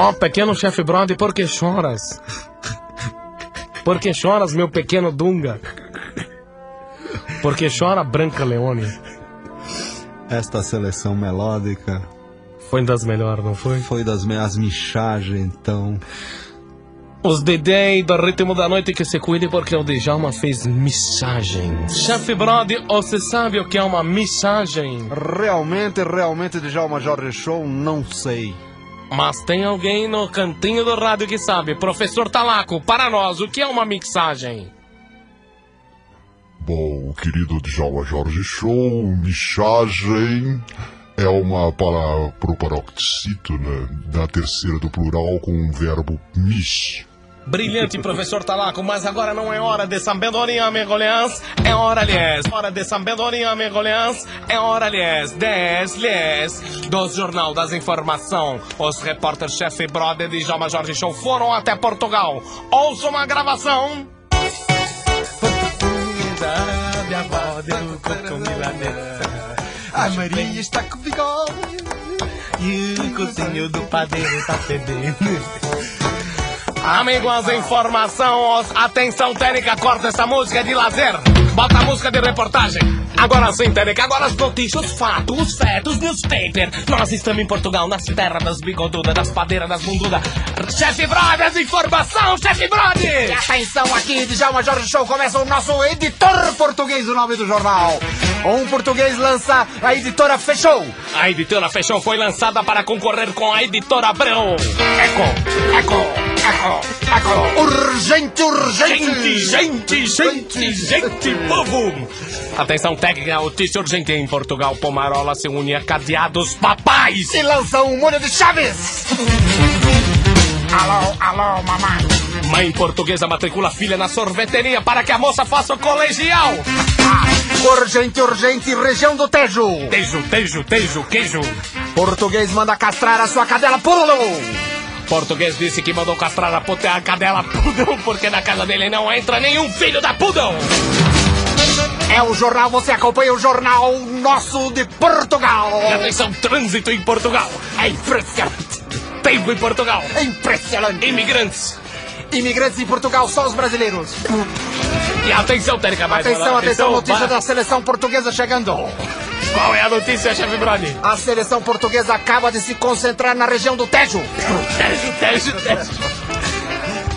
Ó, pequeno chefe Brody, por que choras? Por que choras, meu pequeno Dunga? Por que chora, Branca Leone? Esta seleção melódica Foi das melhores, não foi? foi das minhas michagens, então. Os DJ do ritmo da noite que se cuide porque o Djalma fez missagem. Chefe Brody, você sabe o que é uma missagem? Realmente, realmente, Djalma Jorge Show, não sei. Mas tem alguém no cantinho do rádio que sabe. Professor Talaco, para nós, o que é uma mixagem? Bom, querido Djalma Jorge Show, michagem é uma para pro paroxítono né, da terceira do plural com o verbo mich. Brilhante, professor Talaco, mas agora não é hora de sabedoria, megolhãs, é hora, lhes. Hora de sabedoria, megolhãs, é hora, lhes. 10, lhes. Do Jornal das Informação, os repórteres chefe brother de Djalma Jorge Show foram até Portugal. Ouça uma gravação. A Maria está com bigode. E o cozinho do padeiro tá fedendo. Amigos, informação, atenção técnica, corta essa música de lazer. Bota a música de reportagem. Agora sim, técnica, agora as notícias, os fatos, os fetos, newspaper. Nós estamos em Portugal, nas terras das bigodudas, das padeiras, das bundudas. Chefe Brode, as informação, chefe Brode! E atenção aqui, Djalma Jorge Show, começa o nosso editor português, o nome do jornal. Um português lança, a editora fechou. A editora Fechou foi lançada para concorrer com a editora Abreu. Eco, eco, Urgente, urgente. Gente, gente, gente, gente, povo! Atenção técnica, notícia urgente em Portugal. Pomarola se une a cadeados papais! E lança um molho de chaves. Alô, alô, mamãe. Mãe portuguesa matricula filha na sorveteria para que a moça faça o colegial! Urgente, urgente, região do Tejo. Tejo, tejo, tejo, queijo! Português manda castrar a sua cadela Pulo. Português disse que mandou castrar a, puta, a cadela Pudão porque na casa dele não entra nenhum filho da Pudão! É o jornal, você acompanha o jornal nosso de Portugal. E atenção, trânsito em Portugal! É impressionante. Tempo em Portugal! É impressionante. Imigrantes! Imigrantes em Portugal, só os brasileiros. E atenção, Térica, mais Atenção, atenção, notícia vai. da seleção portuguesa chegando. Qual é a notícia, chefe Brody? A seleção portuguesa acaba de se concentrar na região do Tejo. Tejo, tejo, tejo.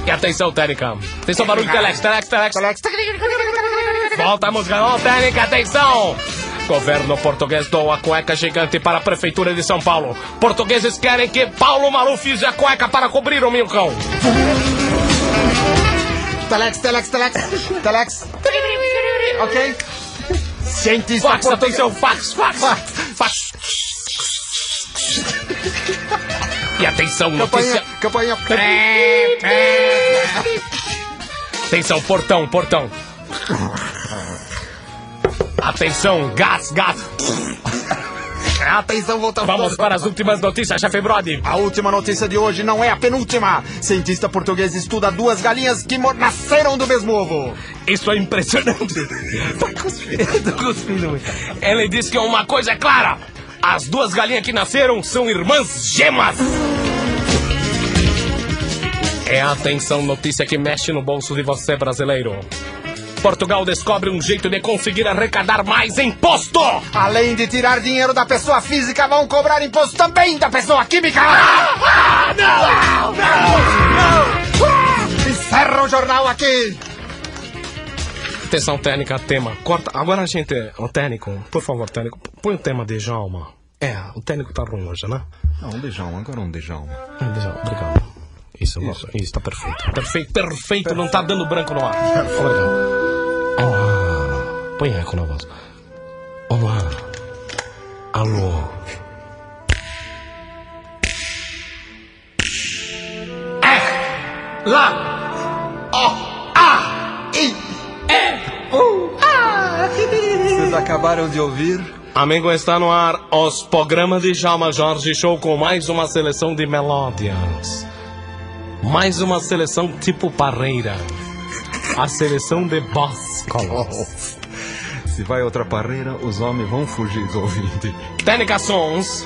E atenção, técnica. Atenção, barulho, telex, telex, telex. Volta a música, não, técnica, atenção. Governo português doa cueca gigante para a Prefeitura de São Paulo. Portugueses querem que Paulo Maluf use a cueca para cobrir o Milcão. Telex, telex, telex, telex. Ok? Cientista Fax, português. atenção, fax, fax, fax. E atenção, notícia. campanha. Atenção, portão, portão. Atenção, gás, gás. Atenção, voltamos. Vamos para as últimas notícias, chefe Brody. A última notícia de hoje não é a penúltima. Cientista português estuda duas galinhas que nasceram do mesmo ovo. Isso é impressionante. Tá cuspindo, cuspindo. Ele diz que uma coisa é clara. As duas galinhas que nasceram são irmãs gemas. É a atenção notícia que mexe no bolso de você, brasileiro. Portugal descobre um jeito de conseguir arrecadar mais imposto. Além de tirar dinheiro da pessoa física, vão cobrar imposto também da pessoa química. Ah, não! Não! Não! Encerra o jornal aqui. Atenção, técnica, tema. Corta. Agora a gente. O técnico, por favor, técnico, põe o tema de Djalma. É, o técnico tá ruim hoje, né? Não, um Djalma, agora um Djalma. Djalma, obrigado. Isso, isso, isso tá perfeito. Perfeito, perfeito, não tá dando branco no ar. Obrigado. Olá. Põe eco na voz. Olá. Alô. Lá! Ó! A! Acabaram de ouvir? Amigo, está no ar os programas de Jalma Jorge Show com mais uma seleção de melódias. Mais uma seleção tipo parreira. A seleção de boss. Se vai outra parreira, os homens vão fugir do ouvinte. Técnica Sons.